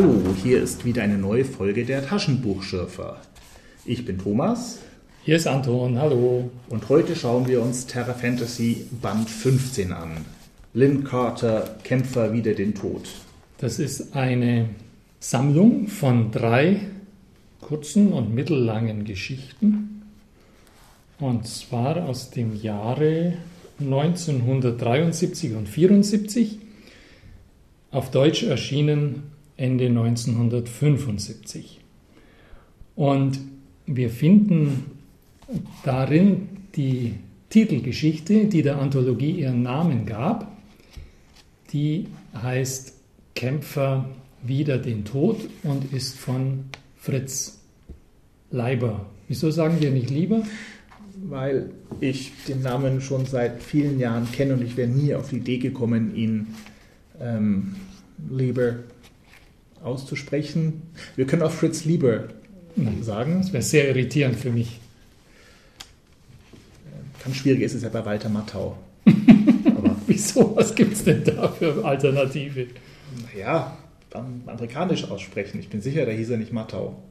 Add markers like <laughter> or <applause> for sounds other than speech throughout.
Hallo, hier ist wieder eine neue Folge der Taschenbuchschürfer. Ich bin Thomas. Hier ist Anton, hallo. Und heute schauen wir uns Terra Fantasy Band 15 an. Lynn Carter, Kämpfer wider den Tod. Das ist eine Sammlung von drei kurzen und mittellangen Geschichten. Und zwar aus dem Jahre 1973 und 74. Auf Deutsch erschienen Ende 1975. Und wir finden darin die Titelgeschichte, die der Anthologie ihren Namen gab. Die heißt Kämpfer wider den Tod und ist von Fritz Leiber. Wieso sagen wir nicht lieber? Weil ich den Namen schon seit vielen Jahren kenne und ich wäre nie auf die Idee gekommen, ihn ähm, lieber auszusprechen. Wir können auch Fritz Lieber sagen. Das wäre sehr irritierend für mich. Ganz schwierig ist es ja bei Walter Mattau. <laughs> Aber Wieso? Was gibt es denn da für Alternative? Naja, dann amerikanisch aussprechen. Ich bin sicher, da hieß er nicht Mattau.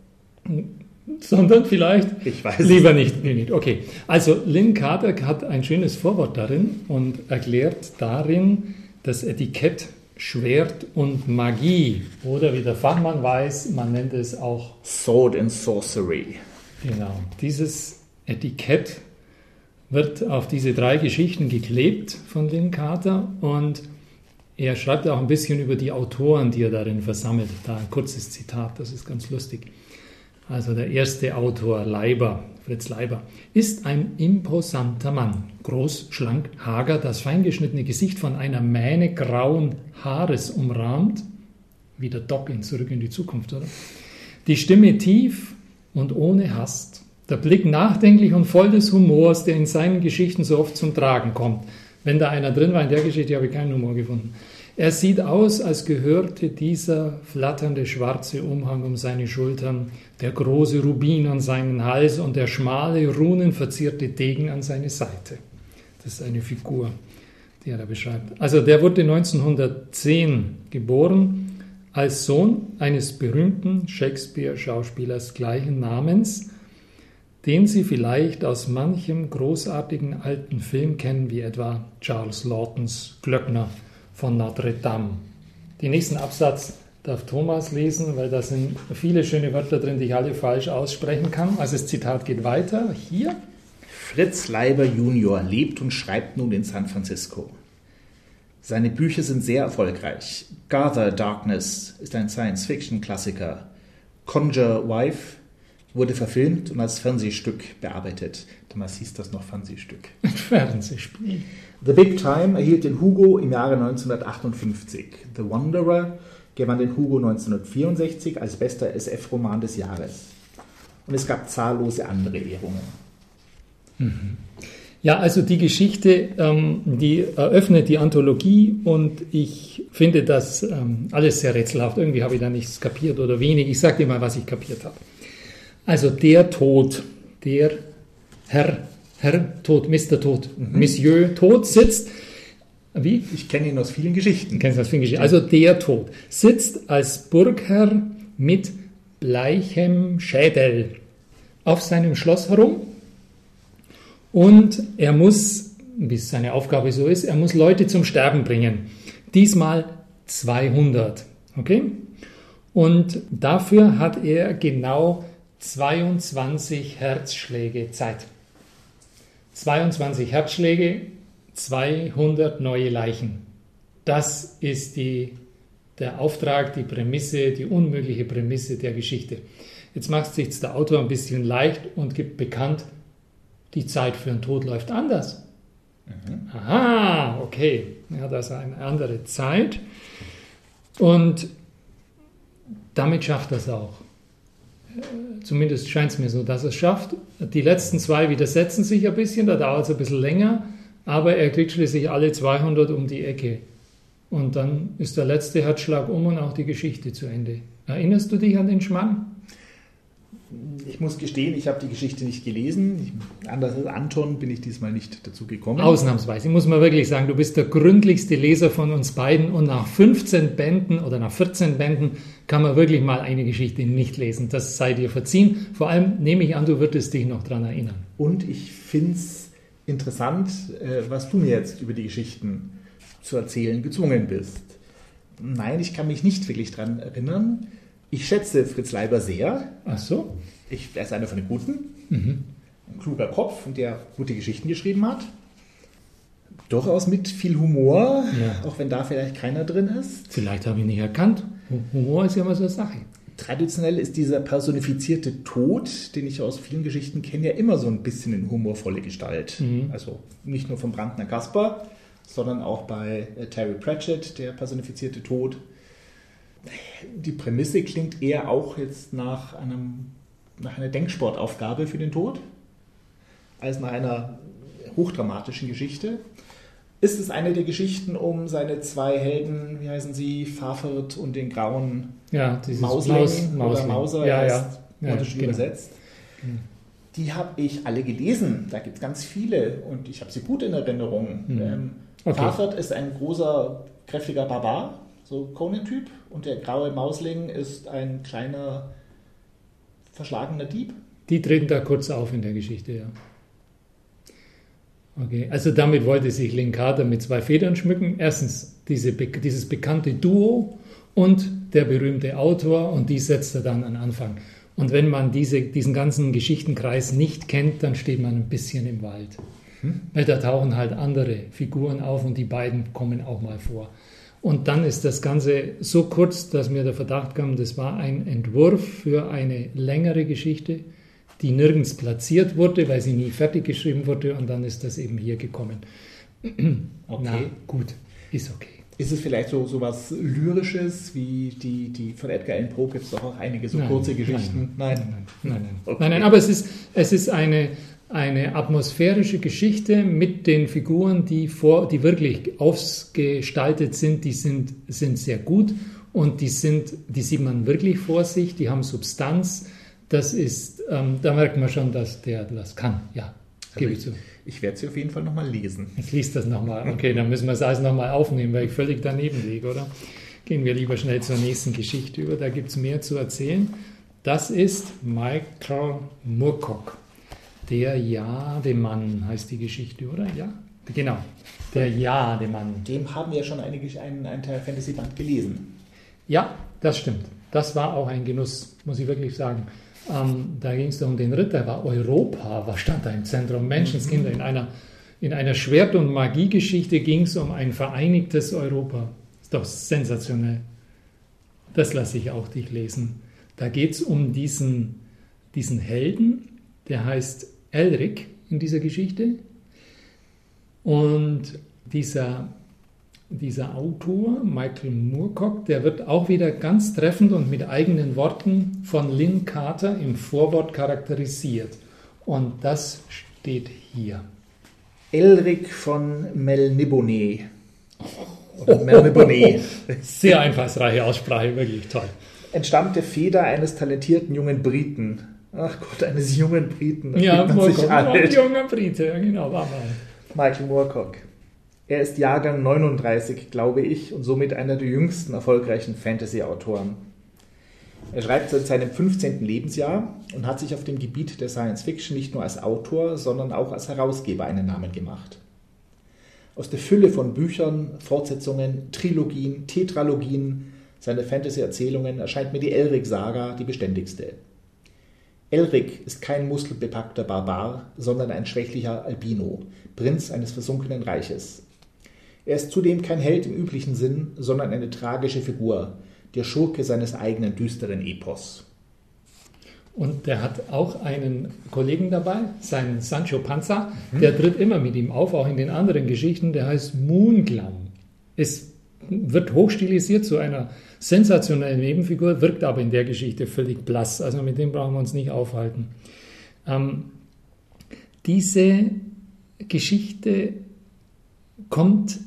Sondern vielleicht ich weiß lieber nicht. Nee, nicht. Okay, also Lynn Carter hat ein schönes Vorwort darin und erklärt darin das Etikett Schwert und Magie. Oder wie der Fachmann weiß, man nennt es auch Sword and Sorcery. Genau. Dieses Etikett wird auf diese drei Geschichten geklebt von Lynn Carter und er schreibt auch ein bisschen über die Autoren, die er darin versammelt. Da ein kurzes Zitat, das ist ganz lustig. Also der erste Autor, Leiber, Fritz Leiber, ist ein imposanter Mann. Groß, schlank, hager, das feingeschnittene Gesicht von einer Mähne grauen Haares umrahmt. Wie der Doc in Zurück in die Zukunft, oder? Die Stimme tief und ohne Hast. Der Blick nachdenklich und voll des Humors, der in seinen Geschichten so oft zum Tragen kommt. Wenn da einer drin war in der Geschichte, habe ich keinen Humor gefunden. Er sieht aus, als gehörte dieser flatternde schwarze Umhang um seine Schultern, der große Rubin an seinen Hals und der schmale, runenverzierte Degen an seine Seite. Das ist eine Figur, die er da beschreibt. Also der wurde 1910 geboren als Sohn eines berühmten Shakespeare-Schauspielers gleichen Namens, den Sie vielleicht aus manchem großartigen alten Film kennen, wie etwa Charles Lawtons Glöckner von Notre Dame. Den nächsten Absatz darf Thomas lesen, weil da sind viele schöne Wörter drin, die ich alle falsch aussprechen kann. Also das Zitat geht weiter. Hier. Fritz Leiber Junior lebt und schreibt nun in San Francisco. Seine Bücher sind sehr erfolgreich. Gather Darkness ist ein Science-Fiction-Klassiker. Conjure Wife wurde verfilmt und als Fernsehstück bearbeitet. Damals hieß das noch Fernsehstück. <laughs> Fernsehspiel. The Big Time erhielt den Hugo im Jahre 1958. The Wanderer gewann den Hugo 1964 als bester SF-Roman des Jahres. Und es gab zahllose andere Ehrungen. Mhm. Ja, also die Geschichte, ähm, die eröffnet die Anthologie und ich finde das ähm, alles sehr rätselhaft. Irgendwie habe ich da nichts kapiert oder wenig. Ich sage dir mal, was ich kapiert habe. Also der Tod, der Herr Herr Tod, Mr. Tod, mhm. Monsieur Tod sitzt. Wie? Ich kenne ihn aus vielen Geschichten. Kennst aus vielen Geschichten. Also der Tod sitzt als Burgherr mit bleichem Schädel auf seinem Schloss herum und er muss, wie es seine Aufgabe so ist, er muss Leute zum Sterben bringen. Diesmal 200. Okay? Und dafür hat er genau 22 Herzschläge Zeit. 22 Herzschläge, 200 neue Leichen. Das ist die, der Auftrag, die Prämisse, die unmögliche Prämisse der Geschichte. Jetzt macht sich der Autor ein bisschen leicht und gibt bekannt, die Zeit für den Tod läuft anders. Mhm. Aha, okay. Er hat also eine andere Zeit. Und damit schafft er es auch zumindest scheint es mir so, dass er es schafft. Die letzten zwei widersetzen sich ein bisschen, da dauert es ein bisschen länger, aber er kriegt schließlich alle 200 um die Ecke. Und dann ist der letzte Herzschlag um und auch die Geschichte zu Ende. Erinnerst du dich an den Schmann? Ich muss gestehen, ich habe die Geschichte nicht gelesen. Ich, anders als Anton bin ich diesmal nicht dazu gekommen. Ausnahmsweise, muss man wirklich sagen, du bist der gründlichste Leser von uns beiden und nach 15 Bänden oder nach 14 Bänden kann man wirklich mal eine Geschichte nicht lesen. Das sei dir verziehen. Vor allem nehme ich an, du würdest dich noch daran erinnern. Und ich finde es interessant, äh, was du mir jetzt über die Geschichten zu erzählen gezwungen bist. Nein, ich kann mich nicht wirklich daran erinnern. Ich schätze Fritz Leiber sehr. Ach so. Ich, er ist einer von den Guten. Mhm. Ein kluger Kopf und der gute Geschichten geschrieben hat. Durchaus mit viel Humor, ja. auch wenn da vielleicht keiner drin ist. Vielleicht habe ich nicht erkannt. Humor ist ja immer so eine Sache. Traditionell ist dieser personifizierte Tod, den ich aus vielen Geschichten kenne, ja immer so ein bisschen in humorvolle Gestalt. Mhm. Also nicht nur vom Brandner Kasper, sondern auch bei äh, Terry Pratchett, der personifizierte Tod. Die Prämisse klingt eher auch jetzt nach, einem, nach einer Denksportaufgabe für den Tod, als nach einer hochdramatischen Geschichte. Ist es eine der Geschichten um seine zwei Helden, wie heißen sie, Fafert und den grauen ja, Mausling, Maus, Mausling oder Mauser, ja, ja. ja, ja genau. übersetzt. Die habe ich alle gelesen. Da gibt es ganz viele und ich habe sie gut in Erinnerung. Mhm. Ähm, okay. Farford ist ein großer, kräftiger Barbar, so Conan-Typ, und der graue Mausling ist ein kleiner, verschlagener Dieb. Die treten da kurz auf in der Geschichte, ja. Okay, also damit wollte sich Linkada mit zwei Federn schmücken. Erstens diese, dieses bekannte Duo und der berühmte Autor und die setzt er dann an Anfang. Und wenn man diese, diesen ganzen Geschichtenkreis nicht kennt, dann steht man ein bisschen im Wald. Hm? Weil da tauchen halt andere Figuren auf und die beiden kommen auch mal vor. Und dann ist das Ganze so kurz, dass mir der Verdacht kam, das war ein Entwurf für eine längere Geschichte, die nirgends platziert wurde, weil sie nie fertig geschrieben wurde und dann ist das eben hier gekommen. <clears throat> Okay. Na gut, ist okay. Ist es vielleicht so, so was Lyrisches, wie die, die von Edgar Allan Poe gibt es doch auch einige so nein, kurze Geschichten? Nein, nein, nein. nein, nein, okay. nein, nein aber es ist, es ist eine, eine atmosphärische Geschichte mit den Figuren, die, vor, die wirklich ausgestaltet sind, die sind, sind sehr gut und die, sind, die sieht man wirklich vor sich, die haben Substanz. Das ist, ähm, da merkt man schon, dass der das kann, ja, gebe ich zu. Ich werde sie auf jeden Fall nochmal lesen. Jetzt liest das nochmal. Okay, dann müssen wir es alles nochmal aufnehmen, weil ich völlig daneben liege, oder? Gehen wir lieber schnell zur nächsten Geschichte über. Da gibt es mehr zu erzählen. Das ist Michael Moorcock. Der Jademann heißt die Geschichte, oder? Ja, genau. Der Jademann. Dem haben wir schon einige, einen, einen Teil Fantasy-Band gelesen. Ja, das stimmt. Das war auch ein Genuss, muss ich wirklich sagen. Ähm, da ging es um den Ritter, war Europa, was stand da im Zentrum? Menschenskinder. In einer, in einer Schwert- und Magiegeschichte ging es um ein vereinigtes Europa. Ist doch sensationell. Das lasse ich auch dich lesen. Da geht es um diesen, diesen Helden, der heißt Elric in dieser Geschichte. Und dieser dieser Autor, Michael Moorcock, der wird auch wieder ganz treffend und mit eigenen Worten von Lynn Carter im Vorwort charakterisiert. Und das steht hier. Elric von Melniboné. <laughs> Oder Melniboné. Sehr einfallsreiche Aussprache, wirklich toll. Entstammt der Feder eines talentierten jungen Briten. Ach Gott, eines jungen Briten. ja, Moorcock, ein junger Brite, genau, war mal. Michael Moorcock. Er ist Jahrgang 39, glaube ich, und somit einer der jüngsten erfolgreichen Fantasy-Autoren. Er schreibt seit seinem 15. Lebensjahr und hat sich auf dem Gebiet der Science Fiction nicht nur als Autor, sondern auch als Herausgeber einen Namen gemacht. Aus der Fülle von Büchern, Fortsetzungen, Trilogien, Tetralogien seiner Fantasy-Erzählungen erscheint mir die Elric-Saga die beständigste. Elric ist kein muskelbepackter Barbar, sondern ein schwächlicher Albino, Prinz eines versunkenen Reiches. Er ist zudem kein Held im üblichen Sinn, sondern eine tragische Figur, der Schurke seines eigenen düsteren Epos. Und der hat auch einen Kollegen dabei, seinen Sancho Panza, mhm. der tritt immer mit ihm auf, auch in den anderen Geschichten, der heißt Moonglam. Es wird hochstilisiert zu einer sensationellen Nebenfigur, wirkt aber in der Geschichte völlig blass. Also mit dem brauchen wir uns nicht aufhalten. Ähm, diese Geschichte kommt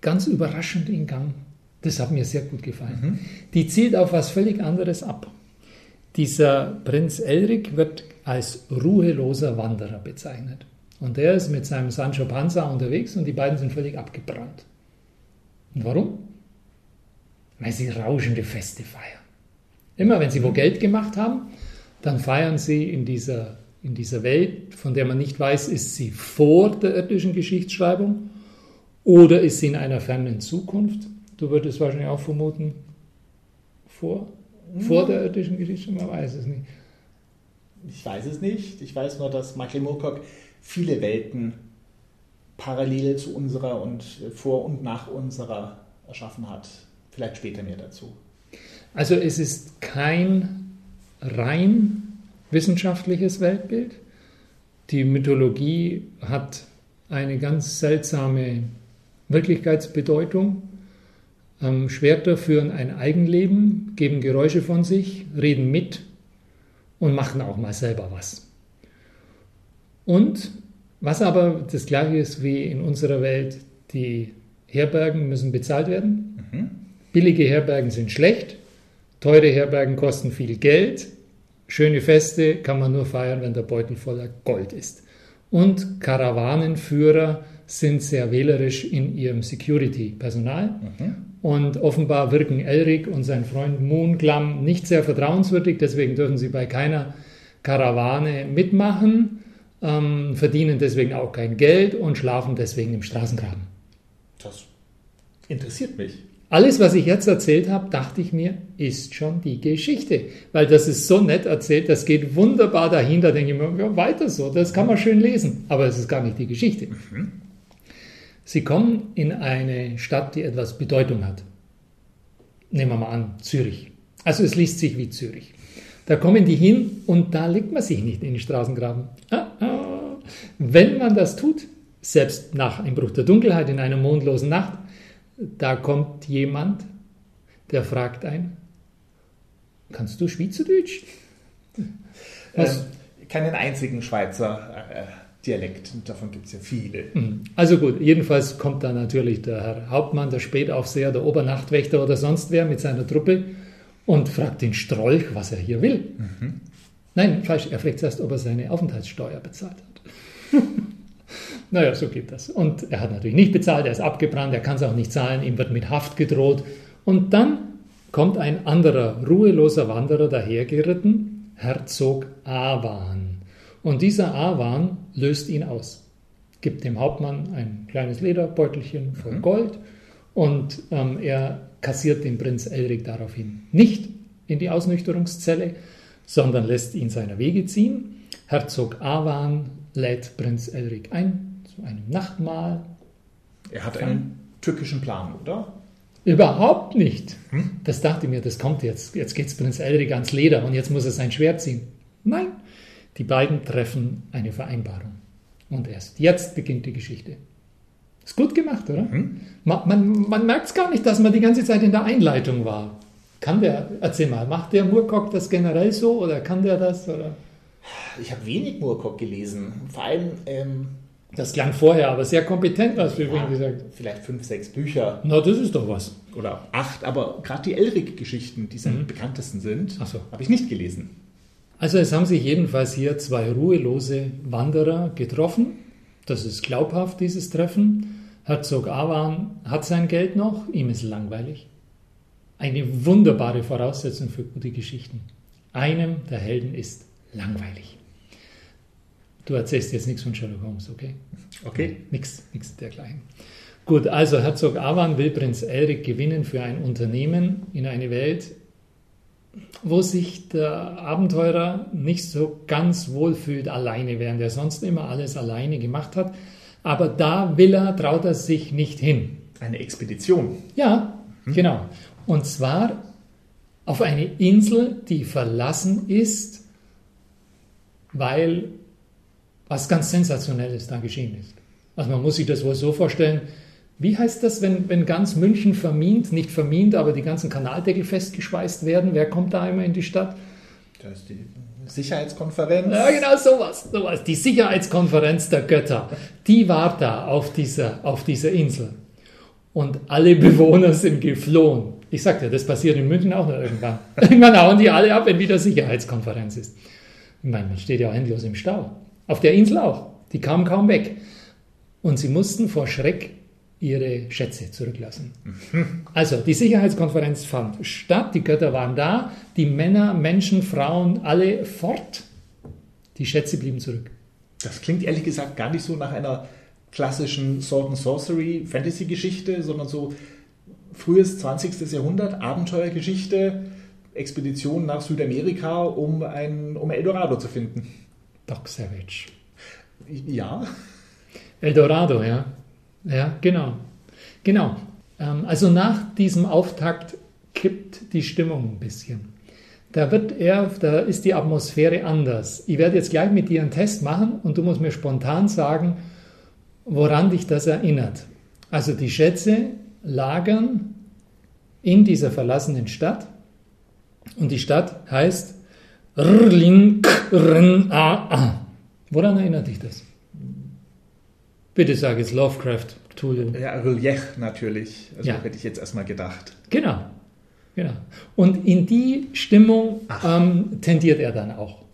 ganz überraschend in Gang. Das hat mir sehr gut gefallen. Mhm. Die zielt auf was völlig anderes ab. dieser Prinz Elric wird als ruheloser Wanderer bezeichnet. Und der ist mit seinem Sancho Panza unterwegs und die beiden sind völlig abgebrannt. Und warum? Weil sie rauschende Feste feiern. Immer wenn sie wo Geld gemacht haben, dann feiern sie in dieser, in dieser Welt, von der man nicht weiß, ist sie vor der irdischen Geschichtsschreibung oder ist sie in einer fernen Zukunft. Du würdest wahrscheinlich auch vermuten, vor, vor der irdischen Geschichtsschreibung, man weiß es nicht. Ich weiß es nicht. Ich weiß nur, dass Michael Moorcock viele Welten parallel zu unserer und vor und nach unserer erschaffen hat. Vielleicht später mehr dazu. Also es ist kein rein wissenschaftliches Weltbild. Die Mythologie hat eine ganz seltsame Wirklichkeitsbedeutung. Ähm, Schwerter führen ein Eigenleben, geben Geräusche von sich, reden mit und machen auch mal selber was. Und was aber das gleiche ist wie in unserer Welt, die Herbergen müssen bezahlt werden. Mhm. Billige Herbergen sind schlecht, teure Herbergen kosten viel Geld, schöne Feste kann man nur feiern, wenn der Beutel voller Gold ist. Und Karawanenführer sind sehr wählerisch in ihrem Security-Personal. Mhm. Und offenbar wirken Elric und sein Freund Moonglam nicht sehr vertrauenswürdig, deswegen dürfen sie bei keiner Karawane mitmachen ähm, verdienen deswegen auch kein Geld und schlafen deswegen im Straßengraben. Das interessiert mich. Alles, was ich jetzt erzählt habe, dachte ich mir, ist schon die Geschichte. Weil das ist so nett erzählt, das geht wunderbar dahin, da denke ich mir, ja, weiter so, das kann man schön lesen. Aber es ist gar nicht die Geschichte. Mhm. Sie kommen in eine Stadt, die etwas Bedeutung hat. Nehmen wir mal an, Zürich. Also es liest sich wie Zürich. Da kommen die hin und da legt man sich nicht in den Straßengraben. Ah, ah. Wenn man das tut, selbst nach Einbruch der Dunkelheit in einer mondlosen Nacht, da kommt jemand, der fragt ein, kannst du Schweizerdeutsch? Was? Äh, keinen einzigen Schweizer äh, Dialekt, davon gibt es ja viele. Mhm. Also gut, jedenfalls kommt da natürlich der Herr Hauptmann, der Spätaufseher, der Obernachtwächter oder sonst wer mit seiner Truppe und fragt den Strolch, was er hier will. Mhm. Nein, falsch, er fragt erst, ob er seine Aufenthaltssteuer bezahlt hat. <laughs> naja, so geht das. Und er hat natürlich nicht bezahlt, er ist abgebrannt, er kann es auch nicht zahlen, ihm wird mit Haft gedroht. Und dann kommt ein anderer, ruheloser Wanderer dahergeritten, Herzog Awan. Und dieser Awan löst ihn aus, gibt dem Hauptmann ein kleines Lederbeutelchen voll mhm. Gold und ähm, er kassiert den Prinz Elric daraufhin nicht in die Ausnüchterungszelle, sondern lässt ihn seiner Wege ziehen. Herzog Awan lädt Prinz Elric ein zu einem Nachtmahl. Er hat einen türkischen Plan, oder? Überhaupt nicht. Hm? Das dachte ich mir, das kommt jetzt. Jetzt geht es Prinz Elric ans Leder und jetzt muss er sein Schwert ziehen. Nein, die beiden treffen eine Vereinbarung. Und erst jetzt beginnt die Geschichte. Ist gut gemacht, oder? Mhm. Man, man, man merkt es gar nicht, dass man die ganze Zeit in der Einleitung war. Kann der, erzähl mal, macht der Murkock das generell so oder kann der das? Oder? Ich habe wenig Murkock gelesen. Vor allem. Ähm, das klang vorher, aber sehr kompetent, hast du ja, übrigens gesagt. Vielleicht fünf, sechs Bücher. Na, das ist doch was. Oder acht, aber gerade die Elric-Geschichten, die seine mhm. bekanntesten sind, so. habe ich nicht gelesen. Also es haben sich jedenfalls hier zwei ruhelose Wanderer getroffen. Das ist glaubhaft, dieses Treffen. Herzog Awan hat sein Geld noch, ihm ist langweilig. Eine wunderbare Voraussetzung für gute Geschichten. Einem der Helden ist langweilig. Du erzählst jetzt nichts von Sherlock Holmes, okay? Okay. Nichts, nichts dergleichen. Gut, also Herzog Awan will Prinz Elric gewinnen für ein Unternehmen in eine Welt, wo sich der Abenteurer nicht so ganz wohl fühlt alleine, während er sonst immer alles alleine gemacht hat. Aber da will er, traut er sich nicht hin. Eine Expedition. Ja, hm. genau. Und zwar auf eine Insel, die verlassen ist, weil was ganz Sensationelles da geschehen ist. Also man muss sich das wohl so vorstellen, wie heißt das, wenn, wenn ganz München vermint, nicht vermint, aber die ganzen Kanaldeckel festgeschweißt werden? Wer kommt da immer in die Stadt? Das ist die Sicherheitskonferenz. Ja, genau sowas, sowas. Die Sicherheitskonferenz der Götter, die war da auf dieser, auf dieser Insel. Und alle Bewohner sind geflohen. Ich sagte ja, das passiert in München auch noch irgendwann. <laughs> irgendwann hauen die alle ab, wenn wieder Sicherheitskonferenz ist. Ich meine, man steht ja auch endlos im Stau. Auf der Insel auch. Die kamen kaum weg. Und sie mussten vor Schreck ihre Schätze zurücklassen. Also die Sicherheitskonferenz fand statt, die Götter waren da, die Männer, Menschen, Frauen, alle fort. Die Schätze blieben zurück. Das klingt ehrlich gesagt gar nicht so nach einer klassischen Sword and Sorcery Fantasy Geschichte, sondern so frühes 20. Jahrhundert Abenteuergeschichte, Expedition nach Südamerika, um ein um Eldorado zu finden. Doc Savage. Ja. Eldorado, ja. Ja, genau. Genau. Ähm, also nach diesem Auftakt kippt die Stimmung ein bisschen. Da wird er, da ist die Atmosphäre anders. Ich werde jetzt gleich mit dir einen Test machen und du musst mir spontan sagen, woran dich das erinnert. Also die Schätze lagern in dieser verlassenen Stadt und die Stadt heißt Rling Woran erinnert dich das? Bitte sag es, Lovecraft, Cthulhu. Ja, Relief natürlich. Also ja. hätte ich jetzt erstmal gedacht. Genau. genau. Und in die Stimmung ähm, tendiert er dann auch.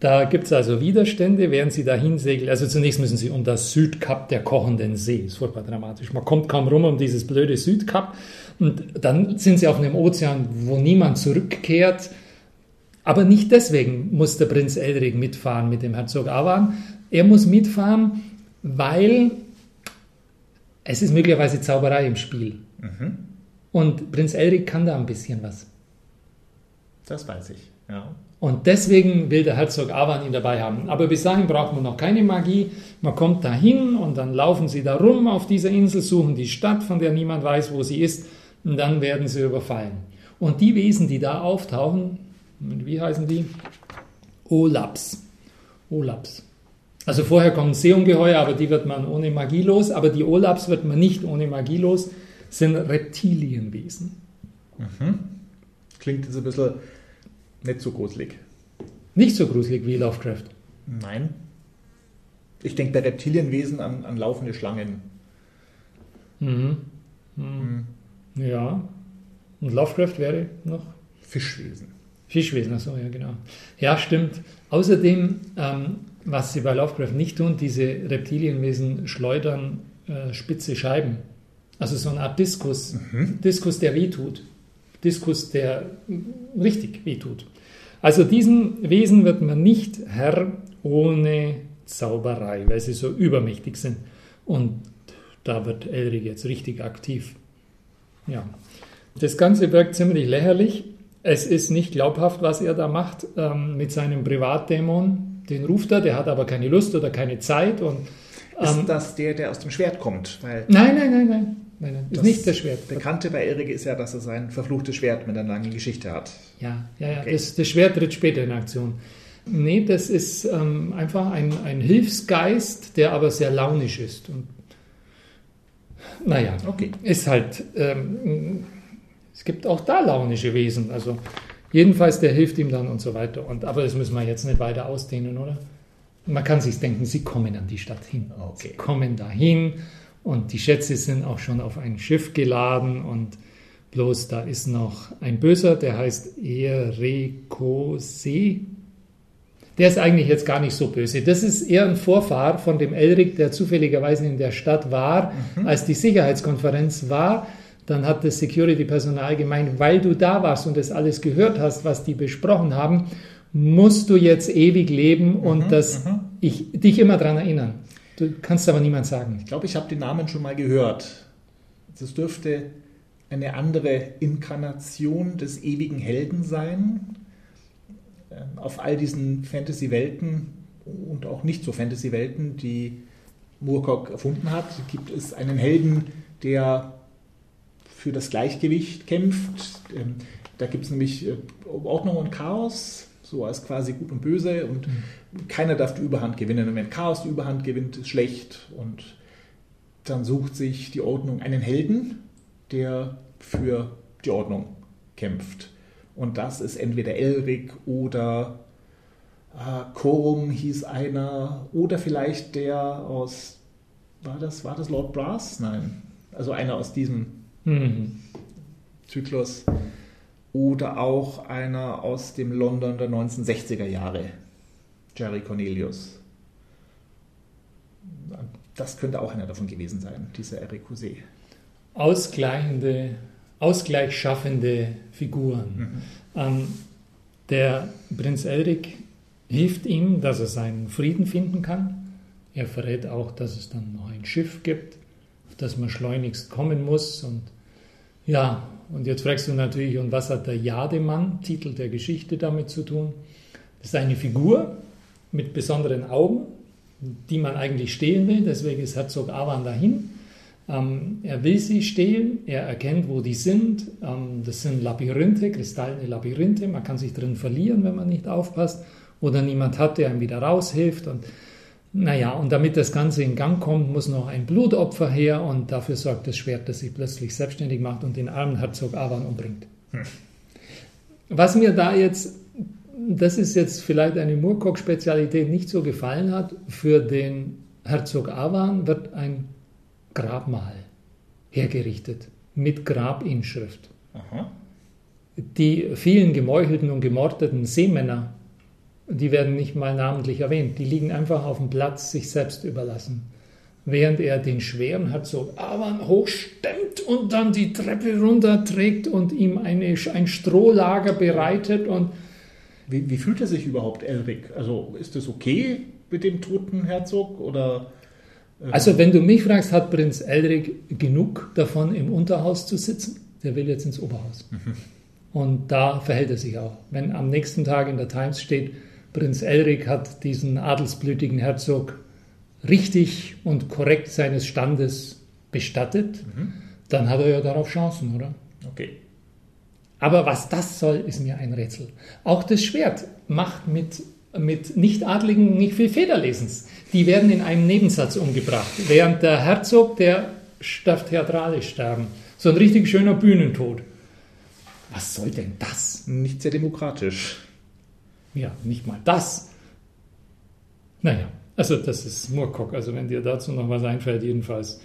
Da gibt es also Widerstände, während sie dahin segeln. Also zunächst müssen sie um das Südkap der kochenden See. Das ist furchtbar dramatisch. Man kommt kaum rum um dieses blöde Südkap. Und dann sind sie auf einem Ozean, wo niemand zurückkehrt. Aber nicht deswegen muss der Prinz Elric mitfahren mit dem Herzog Avan. Er muss mitfahren, weil es ist möglicherweise Zauberei im Spiel. Mhm. Und Prinz Elric kann da ein bisschen was. Das weiß ich, ja. Und deswegen will der Herzog Avan ihn dabei haben. Aber bis dahin braucht man noch keine Magie. Man kommt dahin und dann laufen sie da rum auf dieser Insel, suchen die Stadt, von der niemand weiß, wo sie ist, und dann werden sie überfallen. Und die Wesen, die da auftauchen, wie heißen die? Olaps. Olaps. Also vorher kommen Seeungeheuer, aber die wird man ohne Magie los, aber die Olaps wird man nicht ohne Magie los, sind Reptilienwesen. Mhm. Klingt jetzt ein bisschen nicht so gruselig. Nicht so gruselig wie Lovecraft. Nein. Ich denke bei Reptilienwesen an, an laufende Schlangen. Mhm. Mhm. Ja. Und Lovecraft wäre noch? Fischwesen. Fischwesen, achso, ja, genau. Ja, stimmt. Außerdem ähm, was sie bei Lovecraft nicht tun, diese Reptilienwesen schleudern äh, spitze Scheiben. Also so eine Art Diskus. Mhm. Diskus, der wehtut. Diskus, der richtig wehtut. Also diesen Wesen wird man nicht Herr ohne Zauberei, weil sie so übermächtig sind. Und da wird Elric jetzt richtig aktiv. Ja. Das Ganze wirkt ziemlich lächerlich. Es ist nicht glaubhaft, was er da macht ähm, mit seinem Privatdämon den ruft er, der hat aber keine Lust oder keine Zeit. Und, ähm, ist das der, der aus dem Schwert kommt? Weil nein, nein, nein, nein. Nein, nein, ist nicht das Schwert. Bekannte bei Erik ist ja, dass er sein verfluchtes Schwert mit einer langen Geschichte hat. Ja, ja, ja. Okay. Das, das, Schwert tritt später in Aktion. Nee, das ist ähm, einfach ein, ein Hilfsgeist, der aber sehr launisch ist. Und naja, okay. ist halt, ähm, es gibt auch da launische Wesen. Also Jedenfalls, der hilft ihm dann und so weiter. Und, aber das müssen wir jetzt nicht weiter ausdehnen, oder? Man kann sich denken, sie kommen an die Stadt hin. Okay. Sie kommen dahin und die Schätze sind auch schon auf ein Schiff geladen und bloß da ist noch ein Böser, der heißt Erekose. Der ist eigentlich jetzt gar nicht so böse. Das ist eher ein Vorfahr von dem Elric, der zufälligerweise in der Stadt war, mhm. als die Sicherheitskonferenz war dann hat das Security-Personal gemeint, weil du da warst und das alles gehört hast, was die besprochen haben, musst du jetzt ewig leben und mhm, dass mhm. ich dich immer daran erinnern. Du kannst aber niemand sagen. Ich glaube, ich habe den Namen schon mal gehört. Das dürfte eine andere Inkarnation des ewigen Helden sein. Ähm, auf all diesen Fantasy-Welten und auch nicht so Fantasy-Welten, die Moorcock erfunden hat, gibt es einen Helden, der für das Gleichgewicht kämpft. Ähm, da gibt es nämlich äh, Ordnung und Chaos, so als quasi Gut und Böse und mhm. keiner darf die Überhand gewinnen. Und wenn Chaos die Überhand gewinnt, ist schlecht und dann sucht sich die Ordnung einen Helden, der für die Ordnung kämpft. Und das ist entweder Elric oder äh, Korum hieß einer oder vielleicht der aus, war das, war das Lord Brass? Nein, also einer aus diesem Mhm. Zyklus. Oder auch einer aus dem London der 1960er Jahre, Jerry Cornelius. Das könnte auch einer davon gewesen sein, dieser Eric Housset. Ausgleichende, ausgleichschaffende Figuren. Mhm. Ähm, der Prinz Elric hilft ihm, dass er seinen Frieden finden kann. Er verrät auch, dass es dann noch ein Schiff gibt, auf das man schleunigst kommen muss. Und ja, und jetzt fragst du natürlich, und was hat der Jademann, Titel der Geschichte, damit zu tun? Das ist eine Figur mit besonderen Augen, die man eigentlich stehlen will. Deswegen ist Herzog Avan dahin. Ähm, er will sie stehlen, er erkennt, wo die sind. Ähm, das sind Labyrinthe, kristallene Labyrinthe. Man kann sich drin verlieren, wenn man nicht aufpasst oder niemand hat, der ihm wieder raushilft. Und naja, und damit das Ganze in Gang kommt, muss noch ein Blutopfer her und dafür sorgt das Schwert, das sich plötzlich selbstständig macht und den armen Herzog Avan umbringt. Hm. Was mir da jetzt, das ist jetzt vielleicht eine Murkock-Spezialität, nicht so gefallen hat, für den Herzog Avan wird ein Grabmal hergerichtet mit Grabinschrift. Aha. Die vielen gemeuchelten und gemordeten Seemänner die werden nicht mal namentlich erwähnt. Die liegen einfach auf dem Platz, sich selbst überlassen. Während er den schweren Herzog Avan hochstemmt und dann die Treppe runterträgt und ihm eine, ein Strohlager bereitet. Und wie, wie fühlt er sich überhaupt, Elric? Also ist es okay mit dem toten Herzog oder? Ähm also wenn du mich fragst, hat Prinz Elric genug davon, im Unterhaus zu sitzen? Der will jetzt ins Oberhaus. Mhm. Und da verhält er sich auch. Wenn am nächsten Tag in der Times steht, Prinz Elric hat diesen adelsblütigen Herzog richtig und korrekt seines Standes bestattet, mhm. dann hat er ja darauf Chancen, oder? Okay. Aber was das soll, ist mir ein Rätsel. Auch das Schwert macht mit, mit Nichtadligen nicht viel Federlesens. Die werden in einem Nebensatz umgebracht, während der Herzog, der darf theatralisch sterben. So ein richtig schöner Bühnentod. Was soll denn das? Nicht sehr demokratisch. Ja, nicht mal das. Naja, also das ist Moorcock. Also wenn dir dazu noch was einfällt, jedenfalls.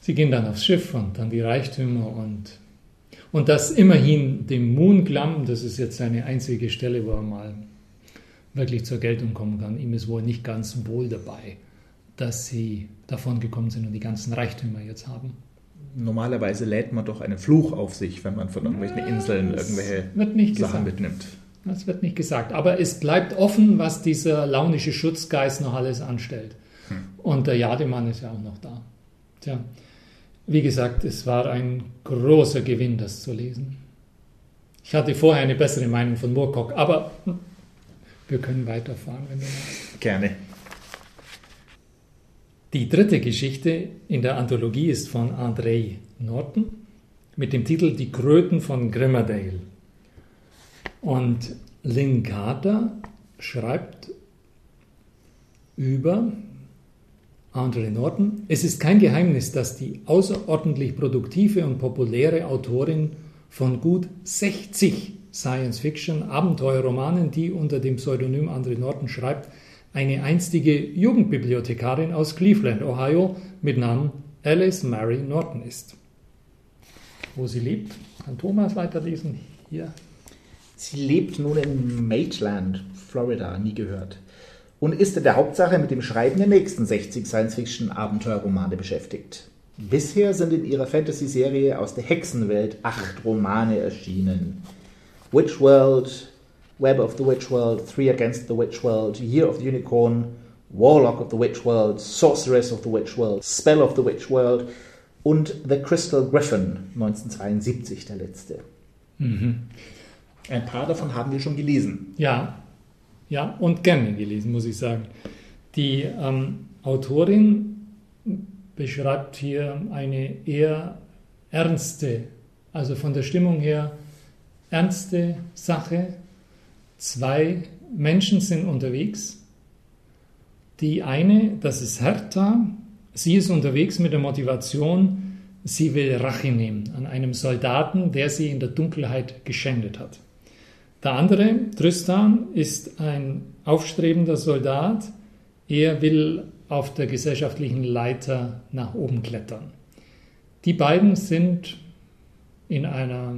Sie gehen dann aufs Schiff und dann die Reichtümer und, und das immerhin dem Moonglam, das ist jetzt seine einzige Stelle, wo er mal wirklich zur Geltung kommen kann. Ihm ist wohl nicht ganz wohl dabei, dass sie davon gekommen sind und die ganzen Reichtümer jetzt haben. Normalerweise lädt man doch einen Fluch auf sich, wenn man von irgendwelchen Inseln irgendwelche Sachen gesagt. mitnimmt. Das wird nicht gesagt. Aber es bleibt offen, was dieser launische Schutzgeist noch alles anstellt. Hm. Und der Jademann ist ja auch noch da. Tja, wie gesagt, es war ein großer Gewinn, das zu lesen. Ich hatte vorher eine bessere Meinung von Moorcock, aber wir können weiterfahren, wenn du magst. Gerne. Die dritte Geschichte in der Anthologie ist von André Norton mit dem Titel Die Kröten von Grimmerdale. Und Linkata schreibt über Andre Norton, es ist kein Geheimnis, dass die außerordentlich produktive und populäre Autorin von gut 60 Science-Fiction-Abenteuerromanen, die unter dem Pseudonym Andre Norton schreibt, eine einstige Jugendbibliothekarin aus Cleveland, Ohio, mit Namen Alice Mary Norton ist. Wo sie lebt, kann Thomas weiterlesen. Hier Sie lebt nun in Maitland, Florida, nie gehört. Und ist in der Hauptsache mit dem Schreiben der nächsten 60 Science-Fiction-Abenteuerromane beschäftigt. Bisher sind in ihrer Fantasy-Serie aus der Hexenwelt acht Romane erschienen. Witch World, Web of the Witch World, Three Against the Witch World, Year of the Unicorn, Warlock of the Witch World, Sorceress of the Witch World, Spell of the Witch World und The Crystal Griffin, 1972 der letzte. Mhm. Ein paar davon haben wir schon gelesen. Ja, ja, und gerne gelesen, muss ich sagen. Die ähm, Autorin beschreibt hier eine eher ernste, also von der Stimmung her ernste Sache. Zwei Menschen sind unterwegs. Die eine, das ist Hertha, sie ist unterwegs mit der Motivation, sie will Rache nehmen an einem Soldaten, der sie in der Dunkelheit geschändet hat. Der andere, Tristan, ist ein aufstrebender Soldat. Er will auf der gesellschaftlichen Leiter nach oben klettern. Die beiden sind in einer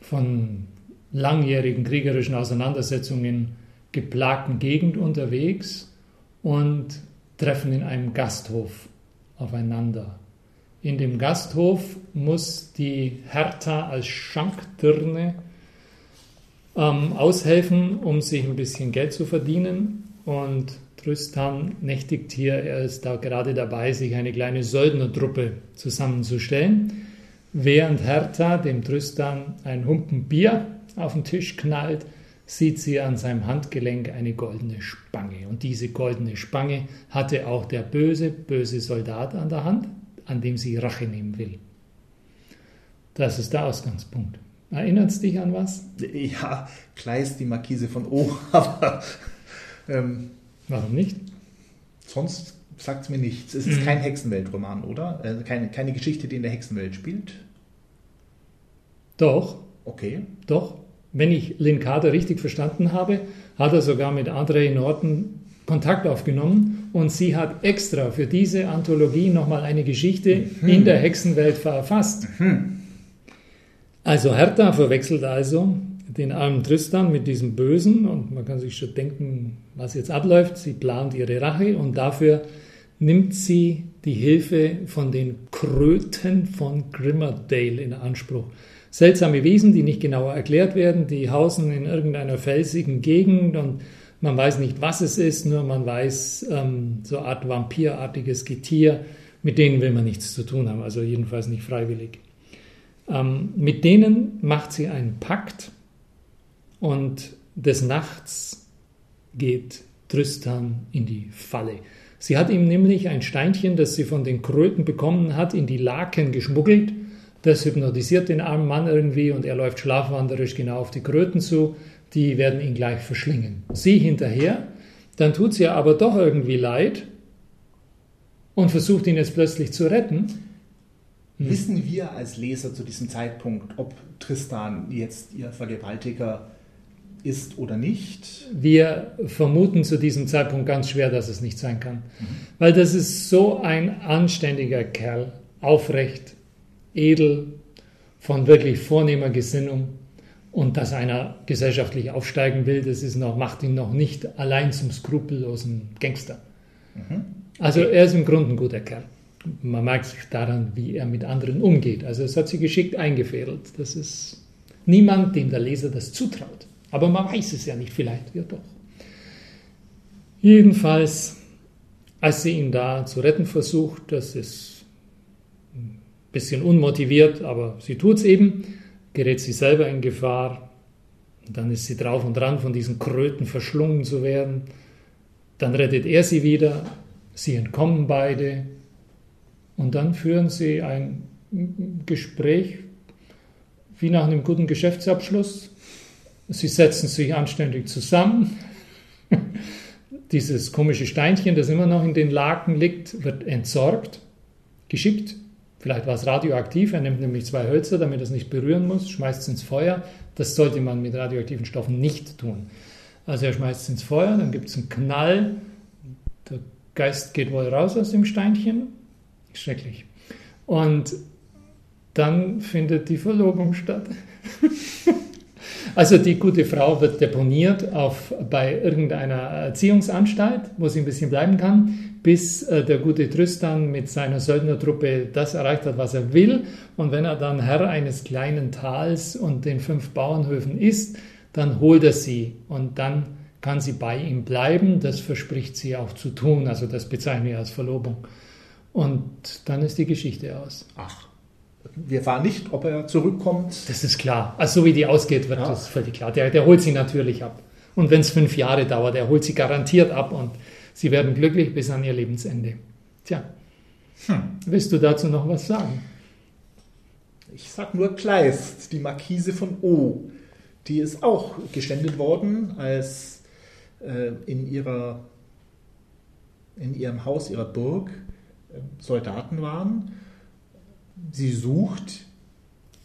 von langjährigen kriegerischen Auseinandersetzungen geplagten Gegend unterwegs und treffen in einem Gasthof aufeinander. In dem Gasthof muss die Hertha als Schankdirne ähm, aushelfen, um sich ein bisschen Geld zu verdienen. Und Tristan nächtigt hier, er ist da gerade dabei, sich eine kleine Söldnertruppe zusammenzustellen, während Hertha dem Tristan ein Humpen Bier auf den Tisch knallt, sieht sie an seinem Handgelenk eine goldene Spange. Und diese goldene Spange hatte auch der böse, böse Soldat an der Hand, an dem sie Rache nehmen will. Das ist der Ausgangspunkt. Erinnert es dich an was? Ja, Kleist, die Markise von O, <laughs> aber. Ähm, Warum nicht? Sonst sagt es mir nichts. Es ist mhm. kein Hexenweltroman, oder? Also keine, keine Geschichte, die in der Hexenwelt spielt. Doch. Okay. Doch. Wenn ich Lynn Carter richtig verstanden habe, hat er sogar mit Andre Norton Kontakt aufgenommen und sie hat extra für diese Anthologie nochmal eine Geschichte mhm. in der Hexenwelt verfasst. Mhm. Also Hertha verwechselt also den armen Tristan mit diesem Bösen und man kann sich schon denken, was jetzt abläuft. Sie plant ihre Rache und dafür nimmt sie die Hilfe von den Kröten von Grimmerdale in Anspruch. Seltsame Wesen, die nicht genauer erklärt werden, die hausen in irgendeiner felsigen Gegend und man weiß nicht, was es ist, nur man weiß, ähm, so eine Art vampirartiges Getier, mit denen will man nichts zu tun haben, also jedenfalls nicht freiwillig. Ähm, mit denen macht sie einen Pakt und des Nachts geht Tristan in die Falle. Sie hat ihm nämlich ein Steinchen, das sie von den Kröten bekommen hat, in die Laken geschmuggelt. Das hypnotisiert den armen Mann irgendwie und er läuft schlafwanderisch genau auf die Kröten zu. Die werden ihn gleich verschlingen. Sie hinterher, dann tut sie aber doch irgendwie leid und versucht ihn jetzt plötzlich zu retten. Hm. Wissen wir als Leser zu diesem Zeitpunkt, ob Tristan jetzt ihr Vergewaltiger ist oder nicht? Wir vermuten zu diesem Zeitpunkt ganz schwer, dass es nicht sein kann. Mhm. Weil das ist so ein anständiger Kerl, aufrecht, edel, von wirklich vornehmer Gesinnung. Und dass einer gesellschaftlich aufsteigen will, das ist noch, macht ihn noch nicht allein zum skrupellosen Gangster. Mhm. Also er ist im Grunde ein guter Kerl man merkt sich daran, wie er mit anderen umgeht. Also es hat sich geschickt eingefädelt. Das ist niemand, dem der Leser das zutraut. Aber man weiß es ja nicht, vielleicht, ja doch. Jedenfalls, als sie ihn da zu retten versucht, das ist ein bisschen unmotiviert, aber sie tut es eben, gerät sie selber in Gefahr. Dann ist sie drauf und dran, von diesen Kröten verschlungen zu werden. Dann rettet er sie wieder, sie entkommen beide, und dann führen sie ein Gespräch wie nach einem guten Geschäftsabschluss. Sie setzen sich anständig zusammen. <laughs> Dieses komische Steinchen, das immer noch in den Laken liegt, wird entsorgt, geschickt. Vielleicht war es radioaktiv. Er nimmt nämlich zwei Hölzer, damit er es nicht berühren muss, schmeißt es ins Feuer. Das sollte man mit radioaktiven Stoffen nicht tun. Also er schmeißt es ins Feuer, dann gibt es einen Knall. Der Geist geht wohl raus aus dem Steinchen Schrecklich. Und dann findet die Verlobung statt. <laughs> also die gute Frau wird deponiert auf, bei irgendeiner Erziehungsanstalt, wo sie ein bisschen bleiben kann, bis äh, der gute Tristan mit seiner Söldnertruppe das erreicht hat, was er will. Und wenn er dann Herr eines kleinen Tals und den fünf Bauernhöfen ist, dann holt er sie und dann kann sie bei ihm bleiben. Das verspricht sie auch zu tun. Also das bezeichne ich als Verlobung. Und dann ist die Geschichte aus. Ach, wir fahren nicht, ob er zurückkommt. Das ist klar. Also so wie die ausgeht, wird ja. das völlig klar. Der, der holt sie natürlich ab. Und wenn es fünf Jahre dauert, er holt sie garantiert ab und sie werden glücklich bis an ihr Lebensende. Tja, hm. willst du dazu noch was sagen? Ich sag nur Kleist, die Markise von O. Die ist auch geständet worden, als äh, in, ihrer, in ihrem Haus, ihrer Burg, Soldaten waren. Sie sucht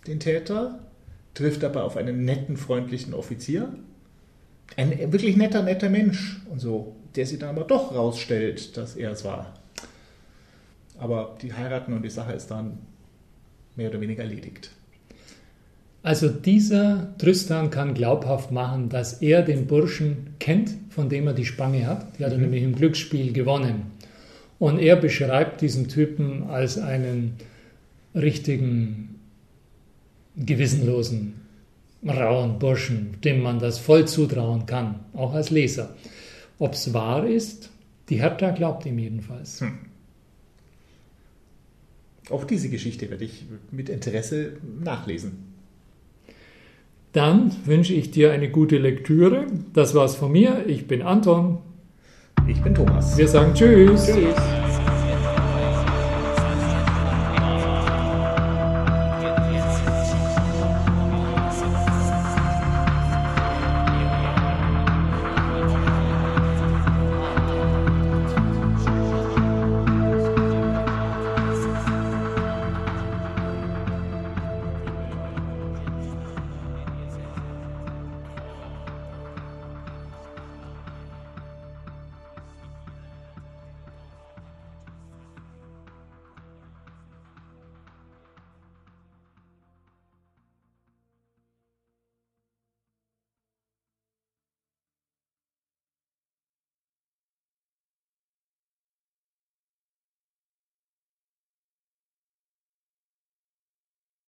den Täter, trifft aber auf einen netten, freundlichen Offizier. Ein wirklich netter, netter Mensch und so, der sie dann aber doch rausstellt, dass er es war. Aber die heiraten und die Sache ist dann mehr oder weniger erledigt. Also dieser Tristan kann glaubhaft machen, dass er den Burschen kennt, von dem er die Spange hat. Die hat er Mhm. nämlich im Glücksspiel gewonnen. Und er beschreibt diesen Typen als einen richtigen, gewissenlosen, rauen Burschen, dem man das voll zutrauen kann, auch als Leser. Ob es wahr ist, die Hertha glaubt ihm jedenfalls. Auch diese Geschichte werde ich mit Interesse nachlesen. Dann wünsche ich dir eine gute Lektüre. Das war's von mir. Ich bin Anton. Ich bin Thomas. Wir sagen Tschüss. Tschüss.